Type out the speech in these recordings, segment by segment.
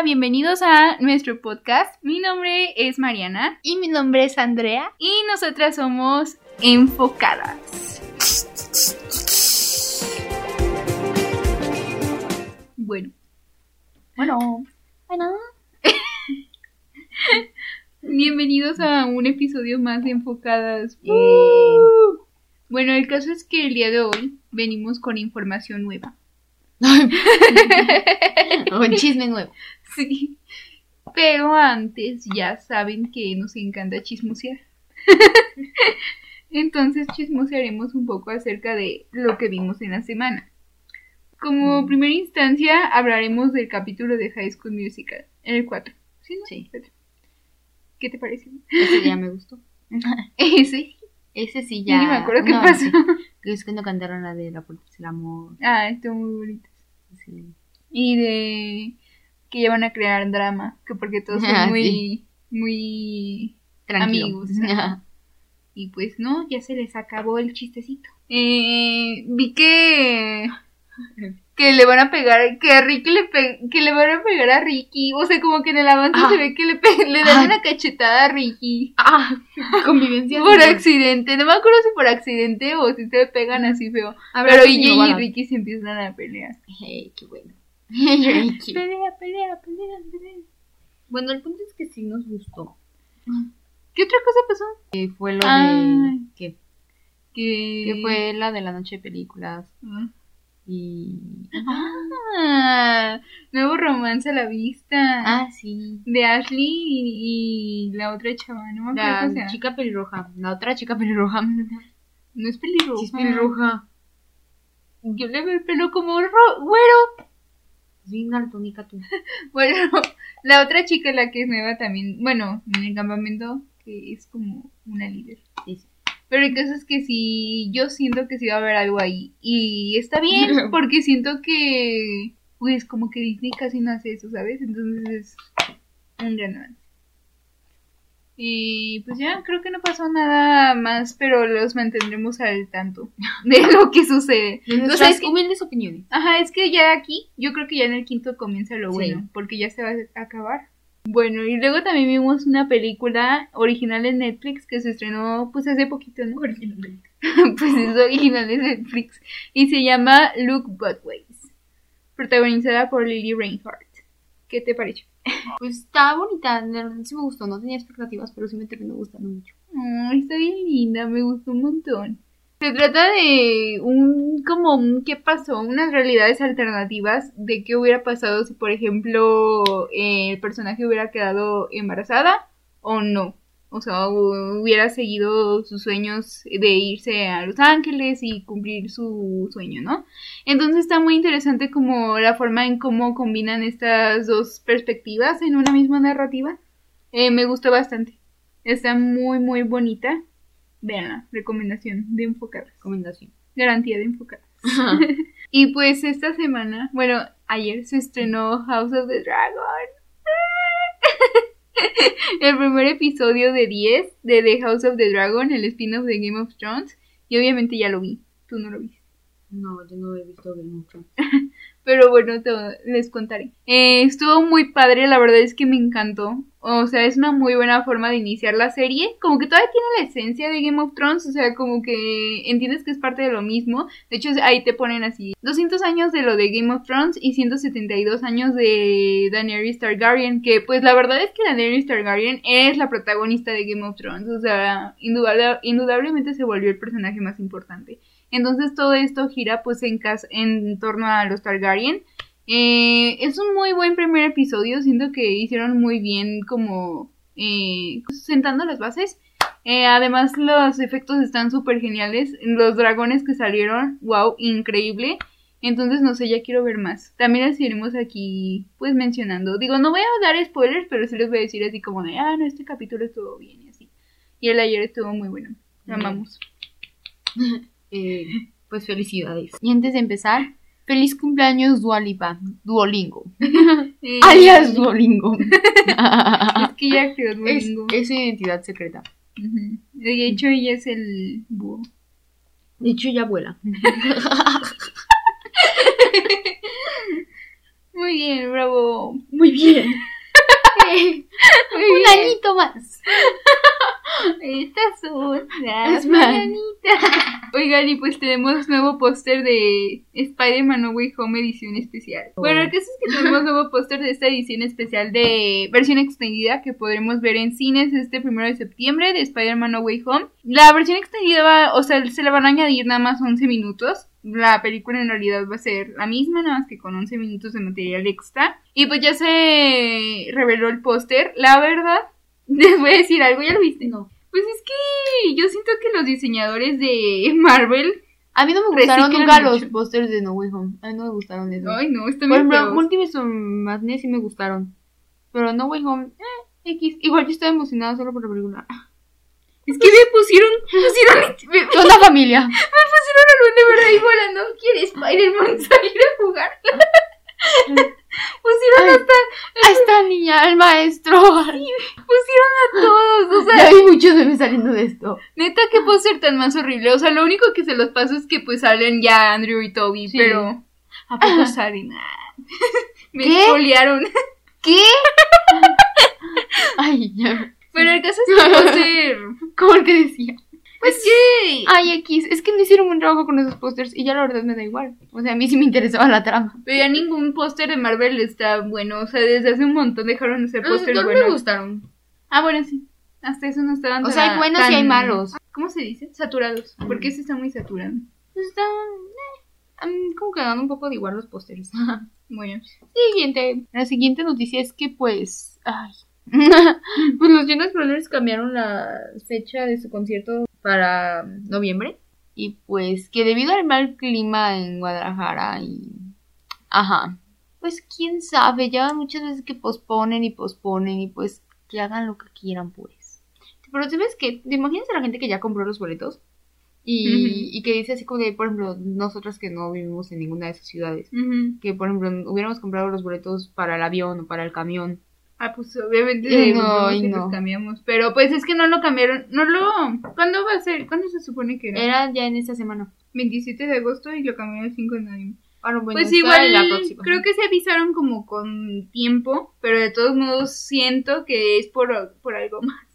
Hola, bienvenidos a nuestro podcast. Mi nombre es Mariana Y mi nombre es Andrea. y nosotras somos enfocadas. Bueno, Bueno. Bueno. bienvenidos a un episodio más de Enfocadas. Bueno, el caso es que el día de hoy venimos con información nueva. Un chisme nuevo. Sí. Pero antes ya saben que nos encanta chismosear. Entonces chismosearemos un poco acerca de lo que vimos en la semana. Como Mm. primera instancia hablaremos del capítulo de High School Musical, el 4. ¿Sí? no? Sí. Cuatro. ¿Qué te pareció? Ese ya me gustó. Ese. Ese sí ya. Ni me acuerdo qué no, pasó. sí. Es cuando cantaron la de La Puerta del Amor. Ah, estuvo muy bonito. Sí. Y de que ya van a crear drama, que porque todos son Ah, muy, sí. muy Tranquilo. Amigos. Y pues no, ya se les acabó el chistecito. Eh, vi que que le van a pegar, que a Ricky le pe- que le van a pegar a Ricky, o sea, como que en el avance Ah. se ve que le, pe- le dan Ah. una cachetada a Ricky Ah, convivencia. por accidente, no me acuerdo si por accidente o si se pegan así feo, A ver, pero sí, no y Ricky se empiezan a pelear. Hey, qué bueno. Ricky. Pelea, pelea, pelea, pelea. Bueno, el punto es que sí nos gustó. ¿Qué otra cosa pasó? Que fue lo Ay. de. Que, que fue la de la noche de películas. Ah. Y. Ah, nuevo romance a la vista. Ah, sí. De Ashley y, y la otra chava, no me acuerdo La chica pelirroja. La otra chica pelirroja. No es pelirroja. Sí, es pelirroja. Yo le veo el pelo como ro- güero. Es bien daltónica tú. Bueno, la otra chica, la que es nueva también, bueno, en el campamento, que es como una líder. Sí, sí. Pero el caso es que sí, yo siento que sí va a haber algo ahí. Y está bien, porque siento que, pues, como que Disney casi no hace eso, ¿sabes? Entonces es un gran avance. Y pues ya, creo que no pasó nada más, pero los mantendremos al tanto de lo que sucede. De O sea, nuestras es que- humildes opiniones. Ajá, es que ya aquí, yo creo que ya en el quinto comienza lo Sí. bueno, porque ya se va a acabar. Bueno, y luego también vimos una película original de Netflix que se estrenó pues hace poquito, ¿no? pues es original de Netflix y se llama Look But Ways, protagonizada por Lily Reinhardt. ¿Qué te pareció? Pues está bonita, sí me gustó, no tenía expectativas, pero sí me terminó gustando mucho. Ay, está bien linda, me gustó un montón. Se trata de un, como un qué pasó, unas realidades alternativas de qué hubiera pasado si, por ejemplo, eh, el personaje hubiera quedado embarazada o no. O sea, hu- hubiera seguido sus sueños de irse a Los Ángeles y cumplir su sueño, ¿no? Entonces está muy interesante como la forma en cómo combinan estas dos perspectivas en una misma narrativa. Eh, me gustó bastante. Está muy, muy bonita. Veanla, recomendación de enfocadas. Recomendación. Garantía de enfocadas. Y pues esta semana, bueno, ayer se estrenó House of the Dragon. el primer episodio de 10 de The House of the Dragon, el spin-off de Game of Thrones. Y obviamente ya lo vi. Tú no lo viste. no, yo no he visto Game of Thrones. Pero bueno, te- les contaré. Eh, estuvo muy padre, la verdad es que me encantó. O sea, es una muy buena forma de iniciar la serie. Como que todavía tiene la esencia de Game of Thrones, o sea, como que entiendes que es parte de lo mismo. De hecho, ahí te ponen así 200 años de lo de Game of Thrones y 172 años de Daenerys Targaryen, que pues la verdad es que Daenerys Targaryen es la protagonista de Game of Thrones, o sea, indudable- indudablemente se volvió el personaje más importante. Entonces todo esto gira pues en, en torno a los Targaryen. Eh, es un muy buen primer episodio, siento que hicieron muy bien como eh, sentando las bases. Eh, además los efectos están súper geniales. Los dragones que salieron, wow, increíble. Entonces no sé, ya quiero ver más. También las iremos aquí pues mencionando. Digo, no voy a dar spoilers, pero sí les voy a decir así como de, ah, no, este capítulo estuvo bien y así. Y el ayer estuvo muy bueno. Lo amamos. Eh, pues felicidades. Y antes de empezar, feliz cumpleaños Dualipa, Duolingo. Eh, Alias Duolingo. Es que ya es, Duolingo. es su identidad secreta. De hecho, ella es el búho. De hecho, ya vuela. Muy bien, bravo. Muy bien. Un añito más. Las Es mal. mañanitas. Oigan, y pues tenemos nuevo póster de Spider-Man No Way Home edición especial. Oh. Bueno, el caso es que tenemos nuevo póster de esta edición especial de versión extendida que podremos ver en cines este primero de septiembre de Spider-Man No Way Home. La versión extendida va, o sea, se le van a añadir nada más 11 minutos. La película en realidad va a ser la misma, nada más que con 11 minutos de material extra. Y pues ya se reveló el póster. La verdad, les voy a decir algo, ¿ya lo viste? No. Pues es que yo siento que los diseñadores de Marvel. A mí no me gustaron nunca mucho. los pósters de No Way Home. A mí no me gustaron esos. Ay, no, están Por ejemplo. Multiverse Madness sí me gustaron. Pero No Way Home, eh, X. Igual yo estaba emocionada solo por la película. Es que me pusieron. pusieron me, me Toda la familia. pusieron al duende verde ahí volando. ¿Quiere Spider-Man salir a jugar? pusieron Ay. hasta. A esta niña, el maestro. Pusieron a todos. O sea, Ya vi muchos memes saliendo de esto. neta, qué póster tan más horrible. O sea, lo único que se los paso es que pues salen ya Andrew y Toby. Sí. Pero. ¿A poco salen? Me ¿Qué? ¿Qué? Ay, ya. Pero el caso es que póster. El que decía. Pues que. Ay, X, es que no hicieron un trabajo con esos pósters y ya la verdad me da igual. O sea, a mí sí me interesaba la trama. Pero ya ningún póster de Marvel está bueno. O sea, desde hace un montón dejaron de ser pósters no buenos. me gustaron. Ah, bueno, sí. Hasta eso no estaban O sea, hay buenos y hay malos. ¿Cómo se dice? Saturados. Porque ese está muy saturado. Pues están. Eh, como que dan un poco de igual los pósters. Bueno. Siguiente. La siguiente noticia es que, pues. Ay. pues los Jonas Brothers cambiaron la fecha de su concierto para noviembre. Y pues que debido al mal clima en Guadalajara y. Ajá. Pues quién sabe, ya muchas veces que posponen y posponen y pues que hagan lo que quieran, pues. Pero sabes que, ¿te imaginas a la gente que ya compró los boletos? Y, que dice así como de, por ejemplo, nosotras que no vivimos en ninguna de esas ciudades que por ejemplo hubiéramos comprado los boletos para el avión o para el camión. Ah, pues obviamente de no, y no. los cambiamos. Pero pues es que no lo cambiaron. No lo. ¿Cuándo va a ser? ¿Cuándo se supone que era? Era ya en esta semana. 27 de agosto y lo cambiaron el 5 de noviembre. Bueno, bueno, Pues igual, la próxima. creo que se avisaron como con tiempo, pero de todos modos siento que es por, por algo más.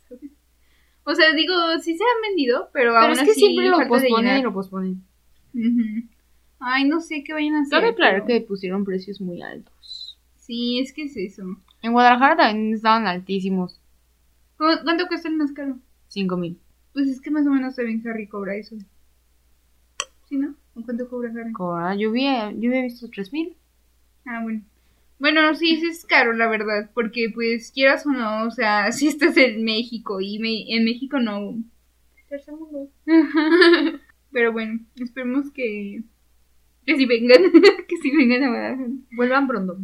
O sea, digo, sí se han vendido, pero, Pero aún es que así siempre lo posponen y lo posponen. Ay, no sé qué vayan a hacer. Cabe aclarar pero- que pusieron precios muy altos. Sí, es que es eso. En Guadalajara también estaban altísimos. ¿Cu- ¿Cuánto cuesta el más caro? 5 mil. Pues es que más o menos también Harry cobra eso. ¿Sí, no? ¿O cuánto cobra Harry? Cobra, Yo, vi, yo había visto 3 mil. Ah, bueno. Bueno, sí, sí es caro, la verdad, porque pues quieras o no, o sea, si estás en México y me- en México no. Tercer mundo. Pero bueno, esperemos que que sí vengan, que sí vengan a Guadalajara. Vuelvan pronto.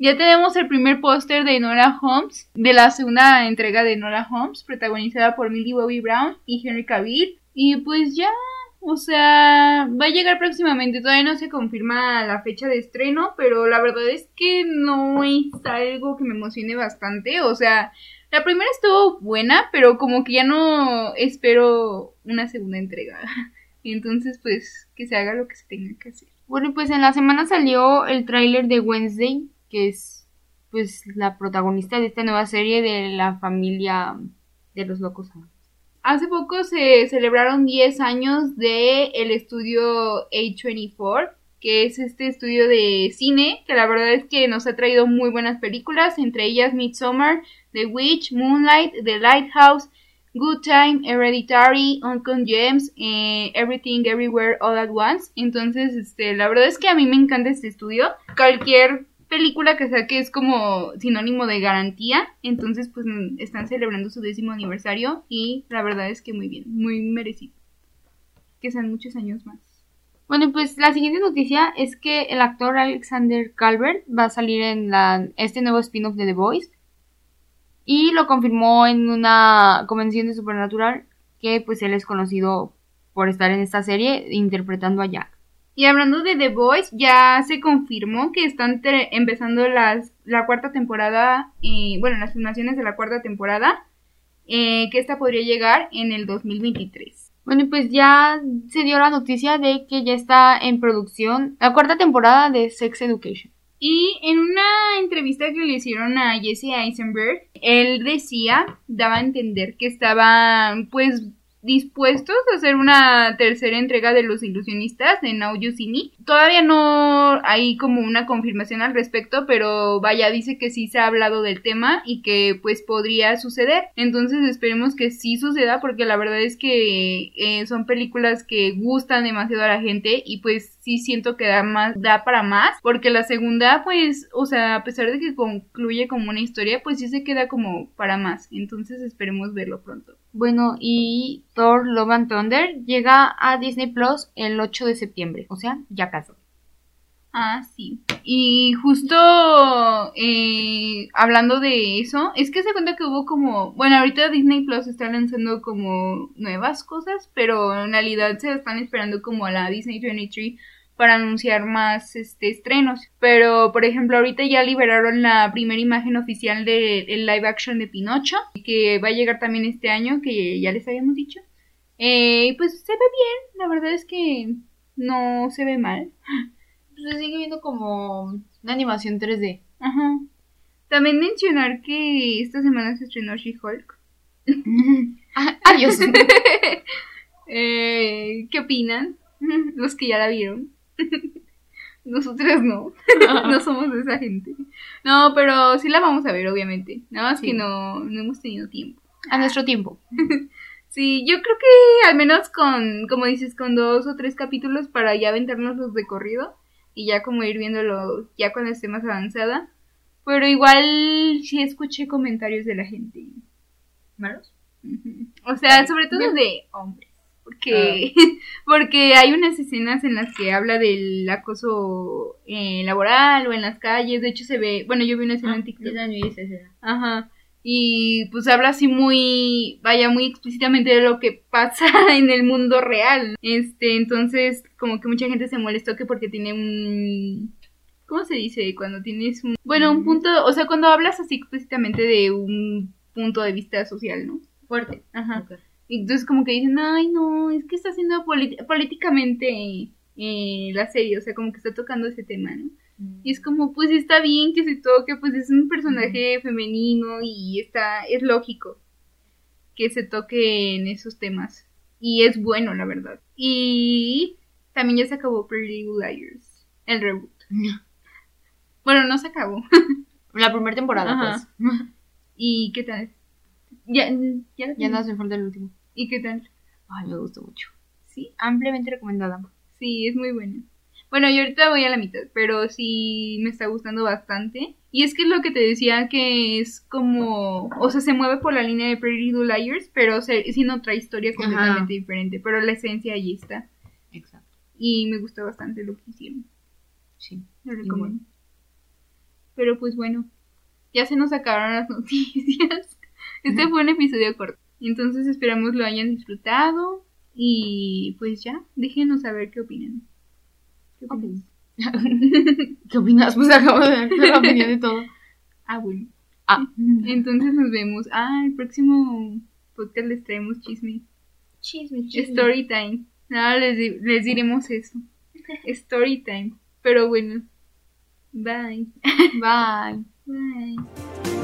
Ya tenemos el primer póster de Nora Holmes, de la segunda entrega de Nora Holmes, protagonizada por Millie Bobby Brown y Henry Cavill. Y pues ya, o sea, va a llegar próximamente. Todavía no se confirma la fecha de estreno, pero la verdad es que no es algo que me emocione bastante. O sea, la primera estuvo buena, pero como que ya no espero una segunda entrega. Entonces, pues, que se haga lo que se tenga que hacer. Bueno, pues en la semana salió el tráiler de Wednesday, que es pues la protagonista de esta nueva serie de la familia de los locos. Hace poco se celebraron 10 años de el estudio A24, que es este estudio de cine, que la verdad es que nos ha traído muy buenas películas, entre ellas Midsommar, The Witch, Moonlight, The Lighthouse, Good Time, Hereditary, Uncle James, eh, Everything Everywhere All at Once. Entonces, este, la verdad es que a mí me encanta este estudio. Cualquier película que saque es como sinónimo de garantía. Entonces, pues están celebrando su décimo aniversario y la verdad es que muy bien, muy merecido. Que sean muchos años más. Bueno, pues la siguiente noticia es que el actor Alexander Calvert va a salir en la, este nuevo spin-off de The Voice. Y lo confirmó en una convención de Supernatural que pues él es conocido por estar en esta serie interpretando a Jack. Y hablando de The Voice, ya se confirmó que están empezando las, la cuarta temporada, eh, bueno, las filmaciones de la cuarta temporada, eh, que esta podría llegar en el 2023. Bueno, pues ya se dio la noticia de que ya está en producción la cuarta temporada de Sex Education. Y en una entrevista que le hicieron a Jesse Eisenberg, él decía, daba a entender que estaban pues dispuestos a hacer una tercera entrega de Los Ilusionistas See Me. Todavía no hay como una confirmación al respecto, pero vaya, dice que sí se ha hablado del tema y que pues podría suceder. Entonces esperemos que sí suceda porque la verdad es que eh, son películas que gustan demasiado a la gente y pues sí siento que da más, da para más, porque la segunda pues, o sea, a pesar de que concluye como una historia, pues sí se queda como para más. Entonces esperemos verlo pronto. Bueno, y Thor Love and Thunder llega a Disney Plus el 8 de septiembre, o sea, ya casi. Ah, sí. Y justo eh, hablando de eso, es que se cuenta que hubo como, bueno, ahorita Disney Plus está lanzando como nuevas cosas, pero en realidad se están esperando como a la Disney 23 para anunciar más este, estrenos. Pero, por ejemplo, ahorita ya liberaron la primera imagen oficial del live action de Pinocho, que va a llegar también este año, que ya les habíamos dicho. Eh, pues se ve bien, la verdad es que no se ve mal. Se sigue viendo como una animación 3D. Ajá. También mencionar que esta semana se estrenó She-Hulk. Adiós. eh, ¿Qué opinan? Los que ya la vieron. Nosotras no. no somos de esa gente. No, pero sí la vamos a ver, obviamente. Nada más Sí. que no, no hemos tenido tiempo. A nuestro tiempo. Sí, yo creo que al menos con, como dices, con dos o tres capítulos para ya aventarnos los de corrido y ya como ir viéndolo ya cuando esté más avanzada. Pero igual sí escuché comentarios de la gente. ¿Malos? O sea, sobre todo Bien. de hombres. Porque, porque hay unas escenas en las que habla del acoso eh, laboral o en las calles. De hecho, se ve. Bueno, yo vi una escena en TikTok. Ajá. Y pues habla así muy, vaya, muy explícitamente de lo que pasa en el mundo real. Este, entonces, como que mucha gente se molestó que porque tiene un... ¿Cómo se dice? Cuando tienes un... Bueno, un punto, o sea, cuando hablas así explícitamente de un punto de vista social, ¿no? Fuerte. Ajá. Y Entonces como que dicen, ay no, es que está haciendo políticamente eh, la serie, o sea, como que está tocando ese tema, ¿no? Y es como, pues está bien que se toque, pues es un personaje femenino y está, es lógico que se toque en esos temas. Y es bueno, la verdad. Y también ya se acabó Pretty Liars, el reboot. Bueno, no se acabó. La primera temporada, Ajá. pues. ¿Y qué tal? Ya, ya, Ya no hace falta el último. ¿Y qué tal? Ay, me gustó mucho. Sí, Ampliamente recomendada. sí, es muy buena. Bueno, yo ahorita voy a la mitad, pero sí me está gustando bastante. Y es que es lo que te decía que es como, o sea, se mueve por la línea de Pretty Little Liars, pero se, siendo otra historia completamente diferente. Pero la esencia allí está. Exacto. Y me gustó bastante lo que hicieron. Sí. Lo recomiendo. Pero pues bueno, ya se nos acabaron las noticias. Este fue un episodio corto. Entonces esperamos lo hayan disfrutado. Y pues ya, déjenos saber qué opinan. ¿Qué opinan? ¿Qué opinas? Pues acabo de dar la opinión de todo. Ah, bueno. Ah. Entonces nos vemos. Ah, el próximo podcast les traemos chisme. Chisme, Story time. Nada, les, di- les diremos eso. Story time. Pero bueno. Bye. Bye. Bye.